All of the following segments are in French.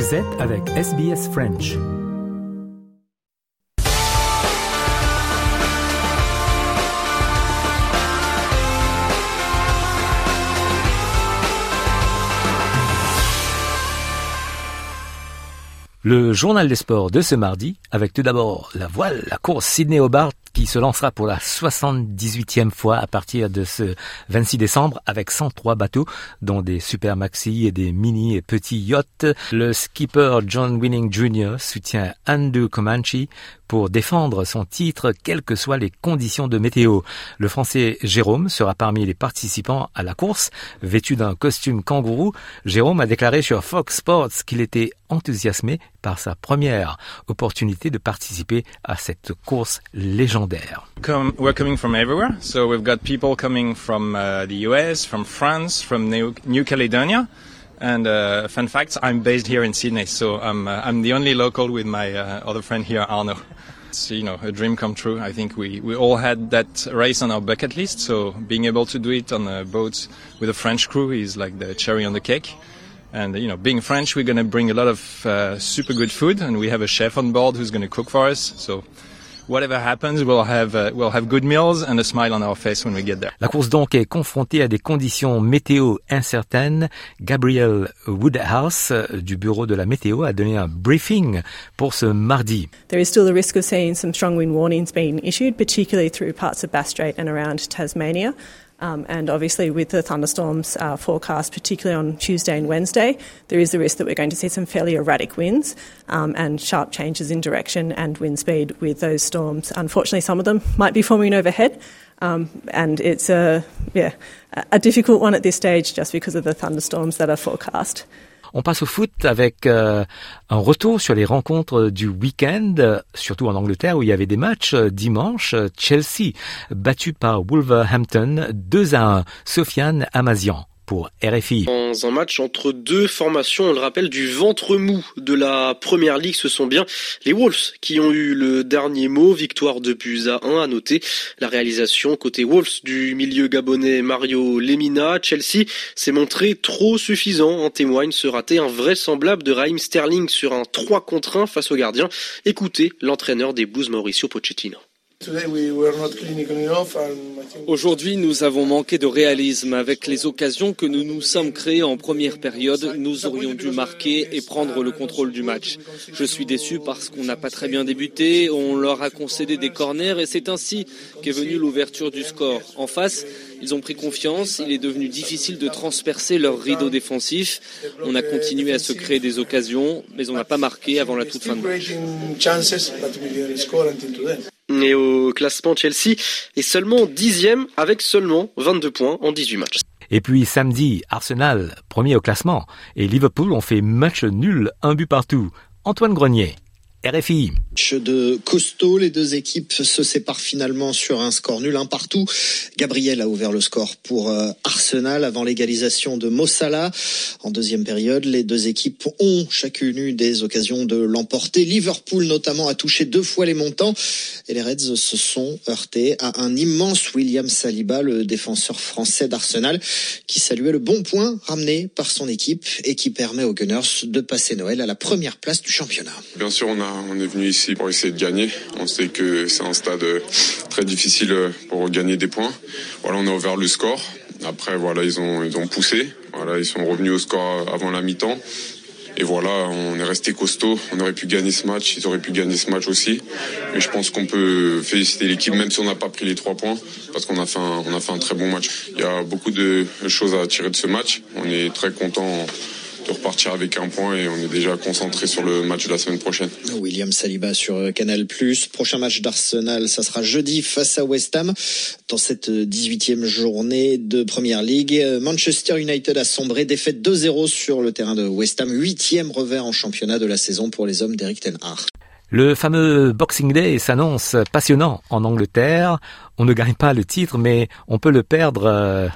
Vous avec SBS French. Le journal des sports de ce mardi, avec tout d'abord la voile, la course Sydney-Hobart qui se lancera pour la 78e fois à partir de ce 26 décembre avec 103 bateaux, dont des super maxi et des mini et petits yachts. Le skipper John Winning Jr. soutient Andrew Comanche pour défendre son titre quelles que soient les conditions de météo. Le français Jérôme sera parmi les participants à la course. Vêtu d'un costume kangourou, Jérôme a déclaré sur Fox Sports qu'il était enthousiasmé par sa première opportunité de participer à cette course légendaire. We're coming from everywhere. So we've got people coming from uh, the US, from France, from New Caledonia. And uh, fun fact, I'm based here in Sydney, so I'm, uh, I'm the only local with my uh, other friend here, Arno. It's you know a dream come true. I think we, we all had that race on our bucket list, so being able to do it on a boat with a French crew is like the cherry on the cake. And you know, being French, we're going to bring a lot of uh, super good food, and we have a chef on board who's going to cook for us. So whatever happens, we'll have uh, we'll have good meals and a smile on our face when we get there. La course donc est confrontée à des conditions météo incertaines. Gabriel Woodhouse euh, du bureau de la météo a donné un briefing pour ce mardi. There is still the risk of seeing some strong wind warnings being issued, particularly through parts of Bass Strait and around Tasmania. Um, and obviously, with the thunderstorms uh, forecast, particularly on Tuesday and Wednesday, there is the risk that we're going to see some fairly erratic winds um, and sharp changes in direction and wind speed with those storms. Unfortunately, some of them might be forming overhead, um, and it's a yeah a difficult one at this stage just because of the thunderstorms that are forecast. On passe au foot avec euh, un retour sur les rencontres du week-end, surtout en Angleterre où il y avait des matchs. Dimanche, Chelsea battu par Wolverhampton 2 à 1. Sofiane Amazian Dans un match entre deux formations, on le rappelle, du ventre mou de la première ligue, ce sont bien les Wolves qui ont eu le dernier mot. Victoire de buts à 1 à noter. La réalisation côté Wolves du milieu gabonais Mario Lemina. Chelsea s'est montré trop suffisant. En témoigne ce raté invraisemblable de Raheem Sterling sur un 3 contre 1 face au gardien. Écoutez l'entraîneur des Blues Mauricio Pochettino. Aujourd'hui, nous avons manqué de réalisme. Avec les occasions que nous nous sommes créées en première période, nous aurions dû marquer et prendre le contrôle du match. Je suis déçu parce qu'on n'a pas très bien débuté, on leur a concédé des corners et c'est ainsi qu'est venue l'ouverture du score. En face, ils ont pris confiance, il est devenu difficile de transpercer leur rideau défensif. On a continué à se créer des occasions, mais on n'a pas marqué avant la toute fin de match. Et au classement, Chelsea est seulement dixième avec seulement 22 points en 18 matchs. Et puis samedi, Arsenal, premier au classement, et Liverpool ont fait match nul, un but partout. Antoine Grenier. RFI. De costaud, les deux équipes se séparent finalement sur un score nul, un partout. Gabriel a ouvert le score pour euh, Arsenal avant l'égalisation de Mossala. En deuxième période, les deux équipes ont chacune eu des occasions de l'emporter. Liverpool notamment a touché deux fois les montants et les Reds se sont heurtés à un immense William Saliba, le défenseur français d'Arsenal, qui saluait le bon point ramené par son équipe et qui permet aux Gunners de passer Noël à la première place du championnat. Bien sûr, on a on est venu ici pour essayer de gagner. On sait que c'est un stade euh, très difficile euh, pour gagner des points. Voilà, on a ouvert le score. Après, voilà, ils ont, ils ont poussé. Voilà, ils sont revenus au score avant la mi-temps. Et voilà, on est resté costaud. On aurait pu gagner ce match. Ils auraient pu gagner ce match aussi. Mais je pense qu'on peut féliciter l'équipe, même si on n'a pas pris les trois points, parce qu'on a fait un, a fait un très bon match. Il y a beaucoup de choses à tirer de ce match. On est très content de repartir avec un point et on est déjà concentré sur le match de la semaine prochaine. William Saliba sur Canal+. Prochain match d'Arsenal, ça sera jeudi face à West Ham dans cette 18e journée de Première League. Manchester United a sombré, défaite 2-0 sur le terrain de West Ham, huitième revers en championnat de la saison pour les hommes d'Eric Ten Hag. Le fameux Boxing Day s'annonce passionnant en Angleterre. On ne gagne pas le titre, mais on peut le perdre.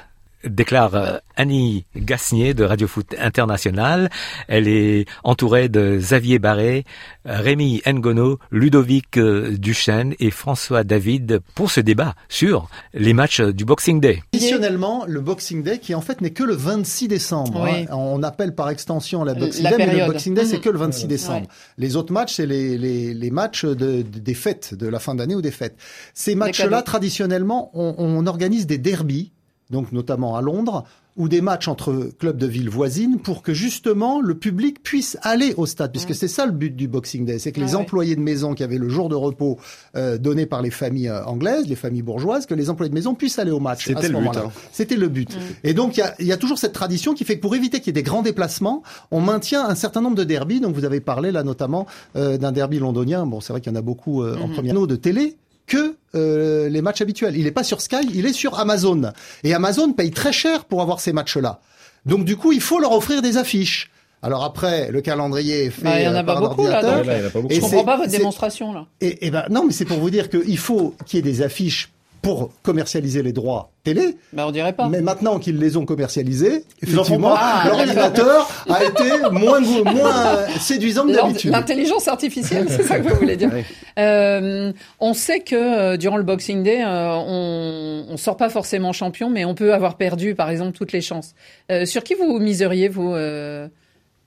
Déclare euh, Annie Gasnier de Radio Foot International. Elle est entourée de Xavier Barré, Rémi Ngono, Ludovic euh, Duchesne et François David pour ce débat sur les matchs du Boxing Day. Traditionnellement, le Boxing Day qui en fait n'est que le 26 décembre. Oui. hein. On appelle par extension la Boxing La Day, mais le. Boxing Day c'est que le 26 décembre. Ouais. Les autres matchs, c'est les, les, les matchs de, de- des fêtes, de la fin d'année ou des fêtes. Ces matchs-là, traditionnellement, on, on organise des derbies, donc notamment à Londres, ou des matchs entre clubs de villes voisines pour que justement le public puisse aller au stade, puisque c'est ça le but du Boxing Day, c'est que Ah les ouais. employés de maison qui avaient le jour de repos euh, donné par les familles euh, anglaises, les familles bourgeoises, que les employés de maison puissent aller au match. C'était le hein. C'était le but. Et donc il y a, il y a toujours cette tradition qui fait que pour éviter qu'il y ait des grands déplacements, on maintient un certain nombre de derbies. Donc vous avez parlé là notamment euh, d'un derby londonien. Bon, c'est vrai qu'il y en a beaucoup euh, en première de télé que euh, les matchs habituels. Il n'est pas sur Sky, il est sur Amazon. Et Amazon paye très cher pour avoir ces matchs-là. Donc du coup, il faut leur offrir des affiches. Alors après, le calendrier est fait Bah, il y en a euh, pas beaucoup, là. Là, il y en a pas beaucoup. Et Je comprends pas votre démonstration là. et, et ben non, mais c'est pour vous dire qu'il faut qu'il y ait des affiches pour commercialiser les droits télé. Bah on dirait pas. Mais maintenant qu'ils les ont commercialisés, effectivement, pas. l'ordinateur a été moins, moins séduisant que d'habitude. L'intelligence artificielle, c'est ça que vous voulez dire. Euh, on sait que euh, durant le Boxing Day, euh, on, on sort pas forcément champion, mais on peut avoir perdu, par exemple, toutes les chances. Euh, sur qui vous miseriez, vous, euh,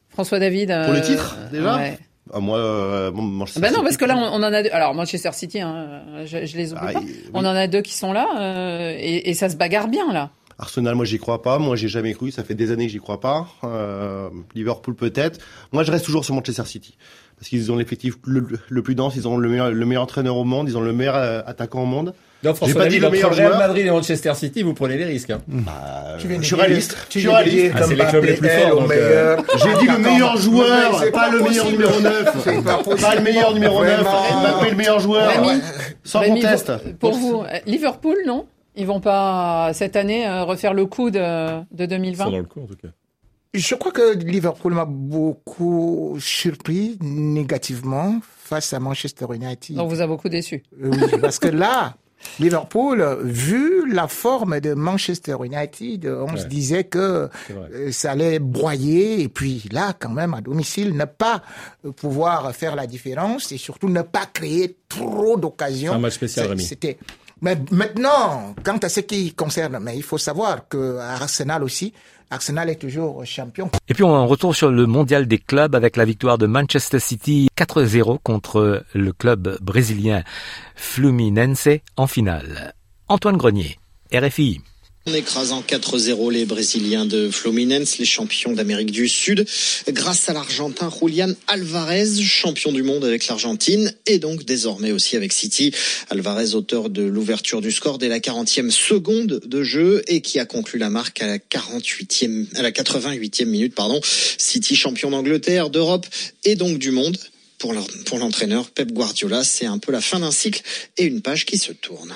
François David Pour le euh, titre, déjà ouais. Ah, moi, euh, bon, Manchester Ben non, City. parce que là, on, on en a deux. Alors Manchester City, hein, je, je les oublie Ah, pas. oui. On en a deux qui sont là, euh, et, et ça se bagarre bien là. Arsenal, moi, j'y crois pas. Moi, j'ai jamais cru. Ça fait des années que j'y crois pas. Euh, Liverpool, peut-être. Moi, je reste toujours sur Manchester City. Parce qu'ils ont l'effectif le, le plus dense, ils ont le meilleur, le meilleur entraîneur au monde, ils ont le meilleur euh, attaquant au monde. Non, J'ai François pas dit le meilleur Real joueur. Madrid et Manchester City, vous prenez des risques. hein. Bah, je suis réaliste. tu Je suis réaliste. Ah, c'est les clubs les plus forts, donc, euh, meilleur. J'ai dit le meilleur joueur, c'est pas le meilleur possible. numéro 9. C'est pas. Pas le meilleur numéro 9. Vraiment. Mbappé le meilleur joueur. Rémi, Sans Rémi, conteste. Pour vous, euh, Liverpool, non? Ils vont pas cette année euh, refaire le coup de, de 2020 Ils sont dans le coup, en tout cas. Je crois que Liverpool m'a beaucoup surpris négativement face à Manchester United. On vous a beaucoup déçu. Oui, parce que là, Liverpool, vu la forme de Manchester United, on Ouais. se disait que euh, ça allait broyer. Et puis là, quand même, à domicile, ne pas euh, pouvoir faire la différence et surtout ne pas créer trop d'occasions. Un match spécial, C'est- Rémi. C'était. Mais maintenant, quant à ce qui concerne, mais il faut savoir que Arsenal aussi, Arsenal est toujours champion. Et puis on retourne sur le mondial des clubs avec la victoire de Manchester City 4-0 contre le club brésilien Fluminense en finale. Antoine Grenier, RFI. En écrasant 4-0 les Brésiliens de Fluminense, les champions d'Amérique du Sud, grâce à l'Argentin Julian Alvarez, champion du monde avec l'Argentine et donc désormais aussi avec City. Alvarez, auteur de l'ouverture du score dès la 40e seconde de jeu et qui a conclu la marque à la 48e, à la 88e minute, pardon. City champion d'Angleterre, d'Europe et donc du monde. Pour l'entraîneur Pep Guardiola, c'est un peu la fin d'un cycle et une page qui se tourne.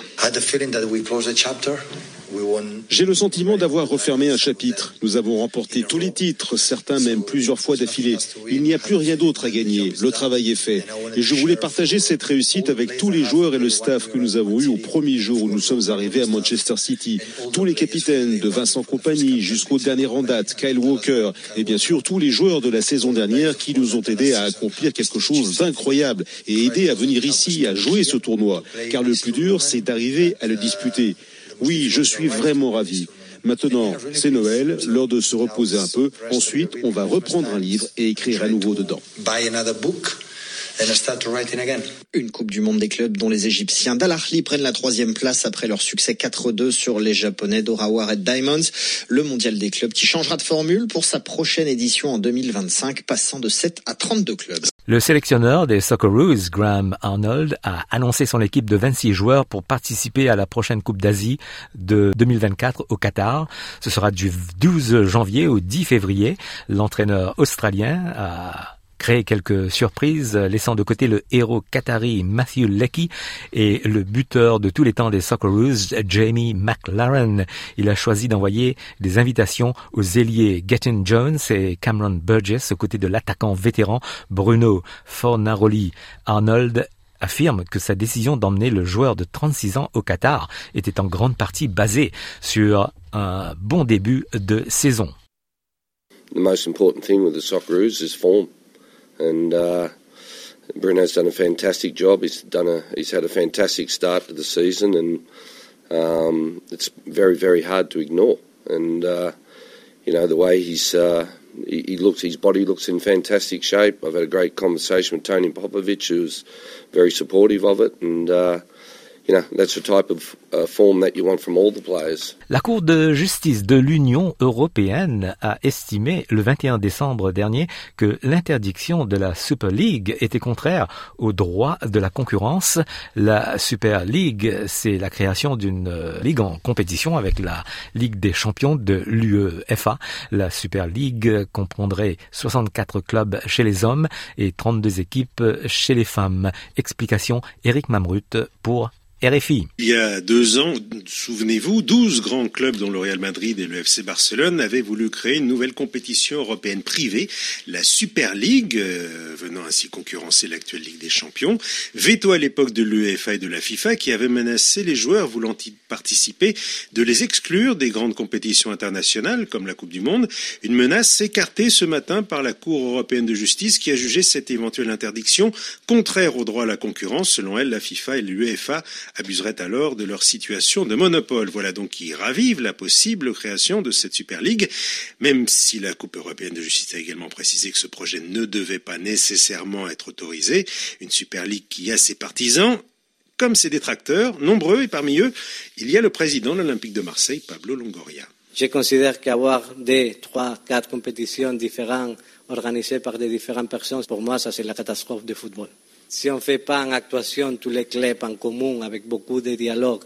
J'ai le sentiment d'avoir refermé un chapitre. Nous avons remporté tous les titres, certains même plusieurs fois d'affilée. Il n'y a plus rien d'autre à gagner. Le travail est fait. Et je voulais partager cette réussite avec tous les joueurs et le staff que nous avons eu au premier jour où nous sommes arrivés à Manchester City. Tous les capitaines, de Vincent Compagnie jusqu'au dernier en date, Kyle Walker, et bien sûr tous les joueurs de la saison dernière qui nous ont aidés à accomplir quelque chose d'incroyable et aidés à venir ici à jouer ce tournoi. Car le plus dur, c'est d'arriver à le disputer. Oui, je suis vraiment ravi. Maintenant, c'est Noël, l'heure de se reposer un peu. Ensuite, on va reprendre un livre et écrire à nouveau dedans. Une Coupe du Monde des clubs dont les Égyptiens d'Al Ahly prennent la troisième place après leur succès 4-2 sur les Japonais d'Orawa Red Diamonds. Le mondial des clubs qui changera de formule pour sa prochaine édition en 2025, passant de 7 à 32 clubs. Le sélectionneur des Socceroos, Graham Arnold, a annoncé son équipe de 26 joueurs pour participer à la prochaine Coupe d'Asie de 2024 au Qatar. Ce sera du 12 janvier au 10 février. L'entraîneur australien a créé quelques surprises, laissant de côté le héros qatari Matthew Leckie et le buteur de tous les temps des Socceroos, Jamie McLaren. Il a choisi d'envoyer des invitations aux ailiers Gettin Jones et Cameron Burgess aux côtés de l'attaquant vétéran Bruno Fornaroli. Arnold affirme que sa décision d'emmener le joueur de 36 ans au Qatar était en grande partie basée sur un bon début de saison. The most important thing with the is and uh, Bruno's done a fantastic job. He's done a he's had a fantastic start to the season, and um, it's very very hard to ignore. And uh, you know the way he's uh, he, he, looks, his body looks in fantastic shape. I've had a great conversation with Tony Popovich, who's very supportive of it, and La Cour de justice de l'Union européenne a estimé le 21 décembre dernier que l'interdiction de la Super League était contraire aux droits de la concurrence. La Super League, c'est la création d'une euh, ligue en compétition avec la Ligue des champions de l'UEFA. La Super League comprendrait 64 clubs chez les hommes et 32 équipes chez les femmes. Explication Eric Mamrut pour RFI. Il y a deux ans, souvenez-vous, 12 grands clubs dont le Real Madrid et le FC Barcelone avaient voulu créer une nouvelle compétition européenne privée, la Super League, euh, venant ainsi concurrencer l'actuelle Ligue des Champions. Veto à l'époque de l'UEFA et de la FIFA qui avait menacé les joueurs voulant y participer de les exclure des grandes compétitions internationales comme la Coupe du Monde. Une menace écartée ce matin par la Cour européenne de justice qui a jugé cette éventuelle interdiction contraire au droit à la concurrence. Selon elle, la FIFA et l'UEFA abuseraient alors de leur situation de monopole. Voilà donc qui ravive la possible création de cette Super League, même si la Coupe européenne de justice a également précisé que ce projet ne devait pas nécessairement être autorisé. Une Super League qui a ses partisans comme ses détracteurs, nombreux, et parmi eux, il y a le président de l'Olympique de Marseille, Pablo Longoria. Je considère qu'avoir deux, trois, quatre compétitions différentes organisées par des différentes personnes, pour moi, ça c'est la catastrophe du football. Si on ne fait pas en actuation tous les clubs en commun, avec beaucoup de dialogue,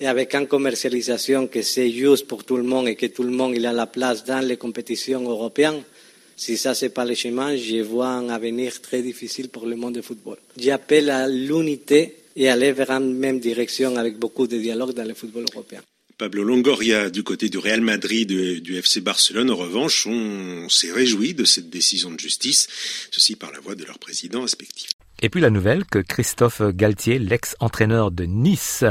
et avec une commercialisation que c'est juste pour tout le monde et que tout le monde il a la place dans les compétitions européennes, si ça c'est pas le chemin, je vois un avenir très difficile pour le monde du football. J'appelle à l'unité et aller vers une même direction avec beaucoup de dialogue dans le football européen. Pablo Longoria du côté du Real Madrid et du FC Barcelone, en revanche, on s'est réjoui de cette décision de justice, ceci par la voix de leurs présidents respectifs. Et puis la nouvelle que Christophe Galtier, l'ex-entraîneur de Nice,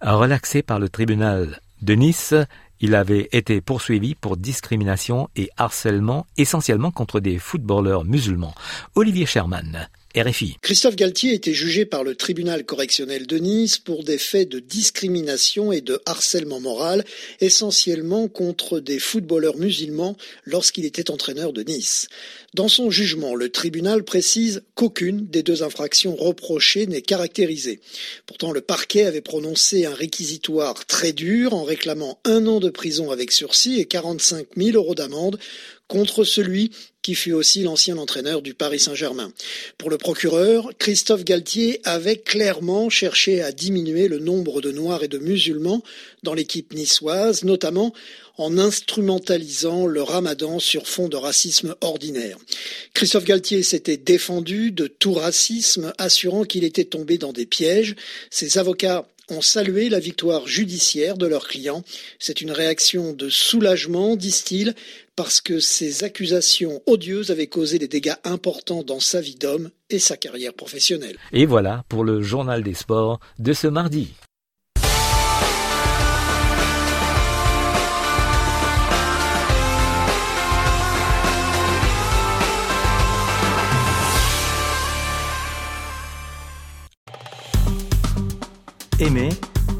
relaxé par le tribunal de Nice. Il avait été poursuivi pour discrimination et harcèlement essentiellement contre des footballeurs musulmans. Olivier Sherman, RFI. Christophe Galtier était jugé par le tribunal correctionnel de Nice pour des faits de discrimination et de harcèlement moral, essentiellement contre des footballeurs musulmans lorsqu'il était entraîneur de Nice. Dans son jugement, le tribunal précise qu'aucune des deux infractions reprochées n'est caractérisée. Pourtant, le parquet avait prononcé un réquisitoire très dur en réclamant un an de prison avec sursis et 45 000 euros d'amende contre celui qui fut aussi l'ancien entraîneur du Paris Saint-Germain. Pour le procureur, Christophe Galtier avait clairement cherché à diminuer le nombre de Noirs et de musulmans dans l'équipe niçoise, notamment en instrumentalisant le ramadan sur fond de racisme ordinaire. Christophe Galtier s'était défendu de tout racisme, assurant qu'il était tombé dans des pièges. Ses avocats ont salué la victoire judiciaire de leurs clients. C'est une réaction de soulagement, disent-ils, parce que ces accusations odieuses avaient causé des dégâts importants dans sa vie d'homme et sa carrière professionnelle. Et voilà pour le journal des sports de ce mardi.